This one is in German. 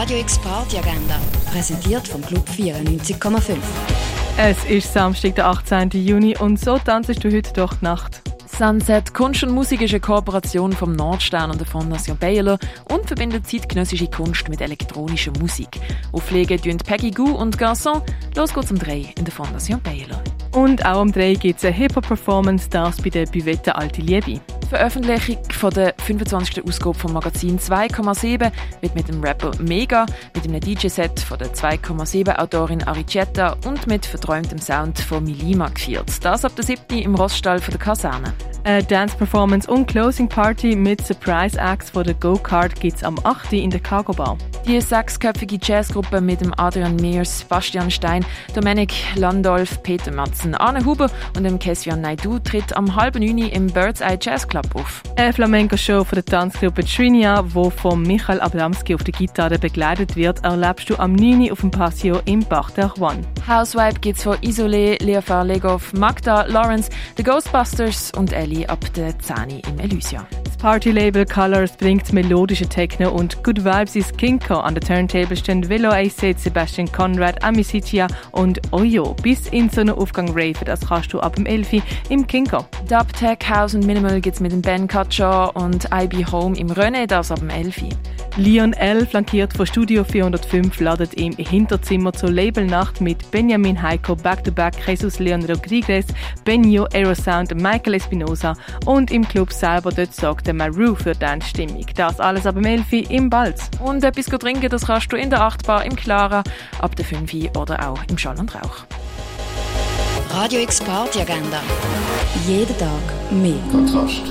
Radio X Party Agenda, präsentiert vom Club 94,5. Es ist Samstag, der 18. Juni und so tanzest du heute durch die Nacht. Sunset Kunst und Musik ist eine Kooperation vom Nordstern und der Fondation Baylor und verbindet zeitgenössische Kunst mit elektronischer Musik. Auflegen tun Peggy Gou und Garçon. Los geht's um drei in der Fondation Baylor. Und auch um drei gibt es eine Hip-Hop-Performance, das bei der Bivette Alte Liebe. Veröffentlichung von der 25. Ausgabe vom Magazin 2,7 wird mit dem Rapper Mega, mit einem DJ-Set von der 2,7 Autorin Aricetta und mit verträumtem Sound von Milima gefeiert. Das ab der 7. im Roststall von der Kaserne. Eine Dance-Performance und Closing Party mit Surprise Acts von der Go-Kart gibt es am 8. in der Cargo Bar. Die sechsköpfige Jazzgruppe mit dem Adrian Meers, Bastian Stein, Dominik Landolf, Peter Matzen, Arne Huber und dem Kessian Naidu tritt am halben neun im Bird's Eye Jazz Club auf. Eine Flamenco-Show von der Tanzgruppe Trinia, wo von Michael Abramski auf der Gitarre begleitet wird, erlebst du am 9. auf dem Passio im Bach der Juan. Housewife gibt's von Isolé, Leofar Legov, Magda, Lawrence, The Ghostbusters und Ellie ab der 10 im Elysia. Party-Label Colors bringt melodische Techno und Good Vibes ist Kinko. An der Turntable stehen Velo AC, Sebastian Conrad, Amicitia und Oyo. Bis in Sonnenaufgang Rave, das kannst du ab dem 11 im Kinko. Dub, Tech, House und Minimal gibt's mit dem Ben Katscher und IB Home im René, das ab dem 11 Leon L., flankiert von Studio 405, ladet im Hinterzimmer zur Labelnacht mit Benjamin Heiko, Back-to-Back, Jesus Leon Rodriguez, Benio, Aerosound, Michael Espinosa und im Club selber dort sorgt der Maru für die Stimmung. Das alles ab dem 11 im Balz. Und etwas trinken, das kannst du in der 8 Bar im Clara, ab der 5 oder auch im Schall und Rauch. Radio X Party Agenda. Jeden Tag mehr. Kontrast.